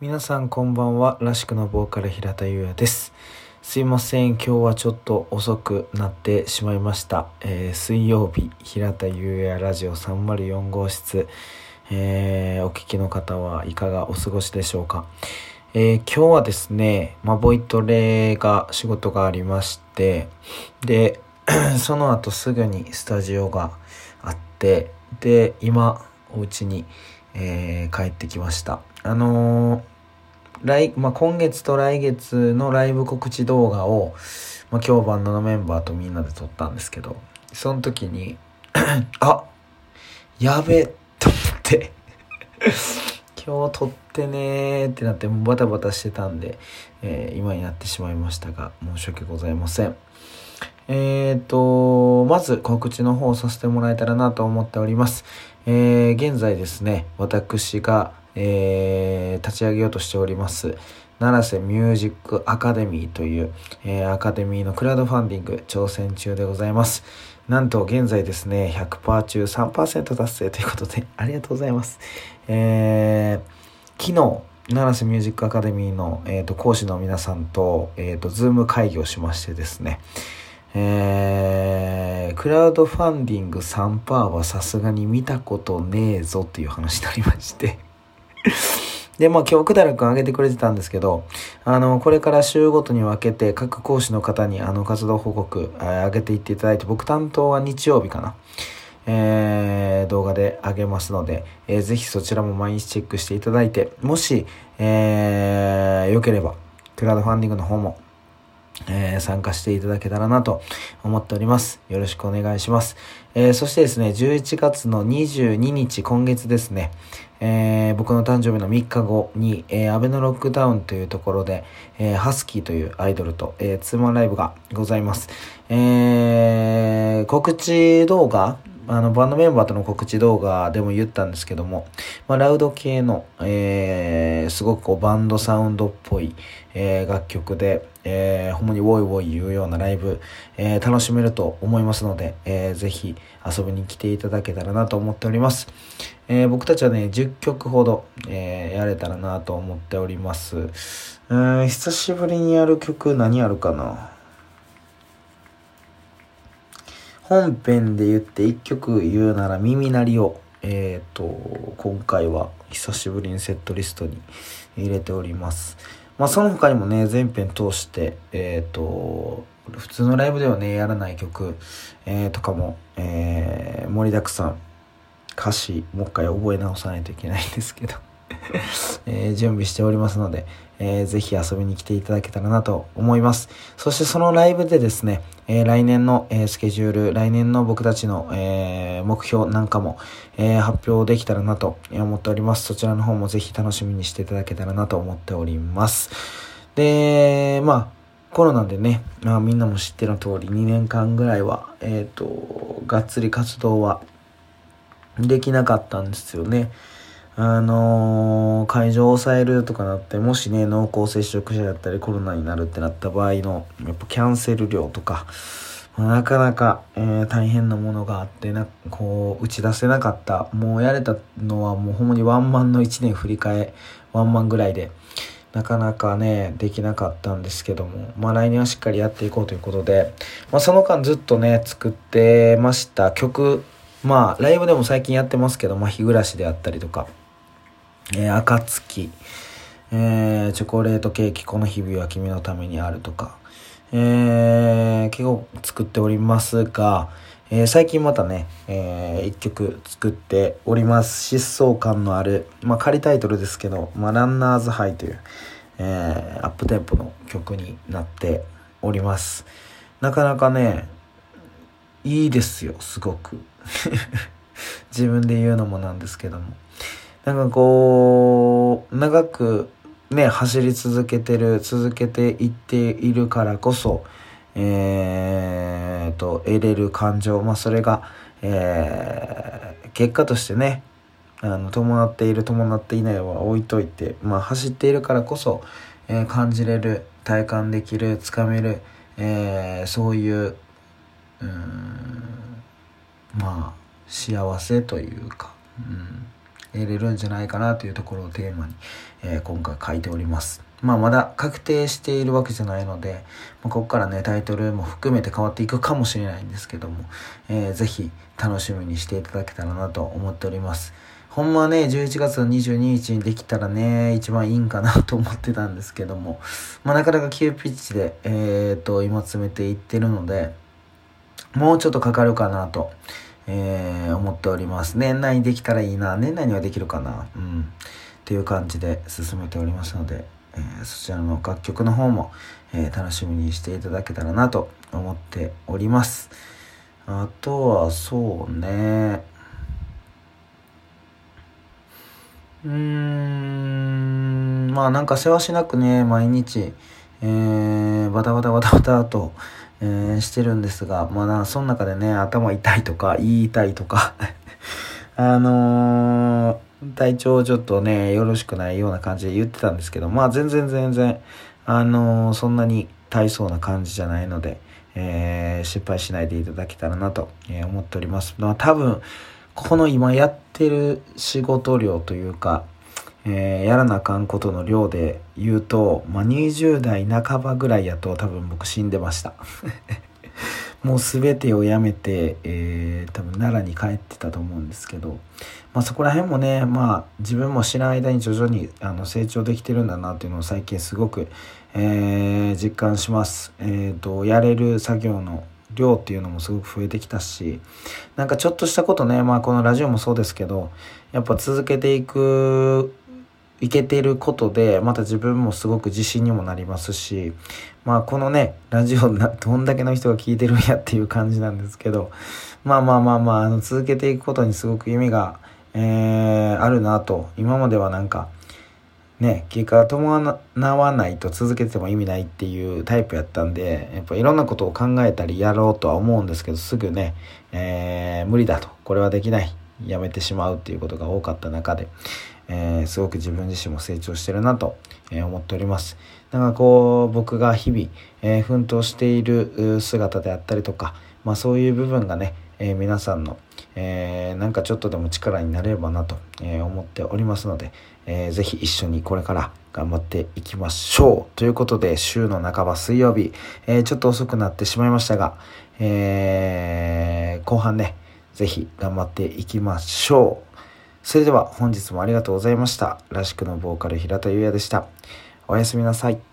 皆さんこんばんは、らしくのボーカル平田優也です。すいません、今日はちょっと遅くなってしまいました。えー水曜日、平田優也ラジオ304号室、えーお聞きの方はいかがお過ごしでしょうか。えー今日はですね、まあ、ボイトレが仕事がありまして、で、その後すぐにスタジオがあって、で、今、お家に、えー帰ってきました。あのー来、まあ、今月と来月のライブ告知動画を、まあ、今日バンドのメンバーとみんなで撮ったんですけど、その時に、あやべえと思って、今日撮ってねーってなって、もうバタバタしてたんで、えー今になってしまいましたが、申し訳ございません。えーと、まず告知の方をさせてもらえたらなと思っております。えー現在ですね、私が、えー立ち上げようとしております、七瀬ミュージックアカデミーという、えーアカデミーのクラウドファンディング挑戦中でございます。なんと現在ですね、100%中3%達成ということで、ありがとうございます。えー昨日、七瀬ミュージックアカデミーの、えー、と講師の皆さんと,、えー、とズーム会議をしましてですね、えークラウドファンディング3%はさすがに見たことねえぞっていう話になりまして で、まあ今日、くだらくん上げてくれてたんですけど、あの、これから週ごとに分けて各講師の方にあの活動報告、えー上げていっていただいて、僕担当は日曜日かな。えー動画で上げますので、えーぜひそちらも毎日チェックしていただいて、もし、えー、良ければ、クラウドファンディングの方も、えー参加していただけたらなと思っております。よろしくお願いします。えーそしてですね、11月の22日、今月ですね、えー僕の誕生日の3日後に、えー、アベノロックダウンというところで、えーハスキーというアイドルと、えーツーマンライブがございます。えー告知動画あの、バンドメンバーとの告知動画でも言ったんですけども、まあ、ラウド系の、えーすごくこうバンドサウンドっぽい、えー楽曲で、えーほんまにウォイウォイ言うようなライブ、えー楽しめると思いますので、えーぜひ遊びに来ていただけたらなと思っております。えー僕たちはね、10曲ほど、えーやれたらなと思っております。うん、久しぶりにやる曲何あるかな？本編で言って1曲言うなら耳鳴りを、えっ、と、今回は久しぶりにセットリストに入れております。まあその他にもね、全編通して、えっ、と、普通のライブではね、やらない曲、えーとかも、えー盛りだくさん、歌詞、もう一回覚え直さないといけないんですけど、えー準備しておりますので、えーぜひ遊びに来ていただけたらなと思います。そしてそのライブでですね、えー来年の、えースケジュール、来年の僕たちの、えー目標なんかも、えー発表できたらなと思っております。そちらの方もぜひ楽しみにしていただけたらなと思っております。で、まあ、コロナでね、まあ、みんなも知っての通り2年間ぐらいは、えっ、と、がっつり活動はできなかったんですよね。あのー会場を抑えるとかなって、もしね、濃厚接触者だったりコロナになるってなった場合の、やっぱキャンセル料とか、まなかなか、えー大変なものがあってな、こう、打ち出せなかった。もうやれたのはもうほんまにワンマンの1年振り替え、ワンマンぐらいで、なかなかね、できなかったんですけども、まあ来年はしっかりやっていこうということで、まあその間ずっとね、作ってました曲、まあライブでも最近やってますけど、まあ日暮らしであったりとか、えー、暁、えーチョコレートケーキ、この日々は君のためにあるとか、えー結構作っておりますが、えー最近またね、えー一曲作っております。疾走感のある、まあ仮タイトルですけど、まあランナーズハイという、えーアップテンポの曲になっております。なかなかね、いいですよ、すごく。自分で言うのもなんですけども。なんかこう、長くね、走り続けてる、続けていっているからこそ、えーと、得れる感情、まあそれが、えー結果としてね、あの、伴っている、伴っていないは置いといて、まあ走っているからこそ、えー感じれる、体感できる、つかめる、えーそういう、うん、まあ、幸せというか、うん、れるんじゃないかなというところをテーマに、えー、今回書いております。まあまだ確定しているわけじゃないので、まあ、ここからね、タイトルも含めて変わっていくかもしれないんですけども、えー、ぜひ楽しみにしていただけたらなと思っております。ほんまね、11月の22日にできたらね、一番いいんかなと思ってたんですけども、まあなかなか急ピッチで、えー、と、今詰めていってるので、もうちょっとかかるかなと、えー、思っております。年内にできたらいいな。年内にはできるかな。うん。っていう感じで進めておりますので、えー、そちらの楽曲の方も、えー、楽しみにしていただけたらなと思っております。あとは、そうね。うーん、まあなんかせわしなくね、毎日、えー、バタバタバタバタと、えー、してるんですが、まあな、その中でね、頭痛いとか、言いたいとか あのー、体調ちょっとね、よろしくないような感じで言ってたんですけど、まあ全然全然、あのー、そんなに大層な感じじゃないので、えー、失敗しないでいただけたらなと、え思っております。まあ多分、この今やってる仕事量というか、えー、やらなあかんことの量で言うと、まあ、20代半ばぐらいやと多分僕死んでました。もう全てをやめて、えー、多分奈良に帰ってたと思うんですけど、まあ、そこら辺もね、まあ、自分も知らない間に徐々にあの成長できてるんだなっていうのを最近すごく、えー、実感します。え、ー、と、やれる作業の量っていうのもすごく増えてきたし、なんかちょっとしたことね、まあこのラジオもそうですけど、やっぱ続けていく、いけてることで、また自分もすごく自信にもなりますし、まあこのね、ラジオな、どんだけの人が聞いてるんやっていう感じなんですけど、まあまあまあまあ、あの続けていくことにすごく意味が、えー、あるなと、今まではなんか、ね、結果が伴わないと続けても意味ないっていうタイプやったんで、やっぱいろんなことを考えたりやろうとは思うんですけど、すぐね、えー、無理だと、これはできない、やめてしまうっていうことが多かった中で、えー、すごく自分自身も成長してるなと、え、思っております。なんかこう、僕が日々、え奮闘している姿であったりとか、まあそういう部分がね、え皆さんの、えなんかちょっとでも力になれればなと、え思っておりますので、えー、ぜひ一緒にこれから頑張っていきましょう。ということで、週の半ば水曜日、え、ちょっと遅くなってしまいましたが、えー、後半ね、ぜひ頑張っていきましょう。それでは本日もありがとうございました。らしくのボーカル平田優也でした。おやすみなさい。